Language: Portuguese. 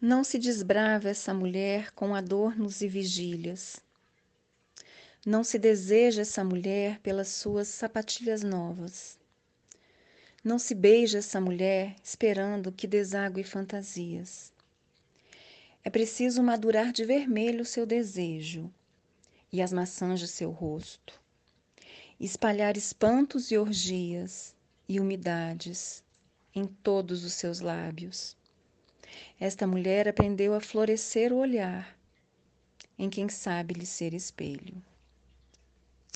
Não se desbrava essa mulher com adornos e vigílias. Não se deseja essa mulher pelas suas sapatilhas novas. Não se beija essa mulher esperando que desague fantasias. É preciso madurar de vermelho seu desejo e as maçãs de seu rosto, espalhar espantos e orgias e umidades em todos os seus lábios. Esta mulher aprendeu a florescer o olhar em quem sabe lhe ser espelho.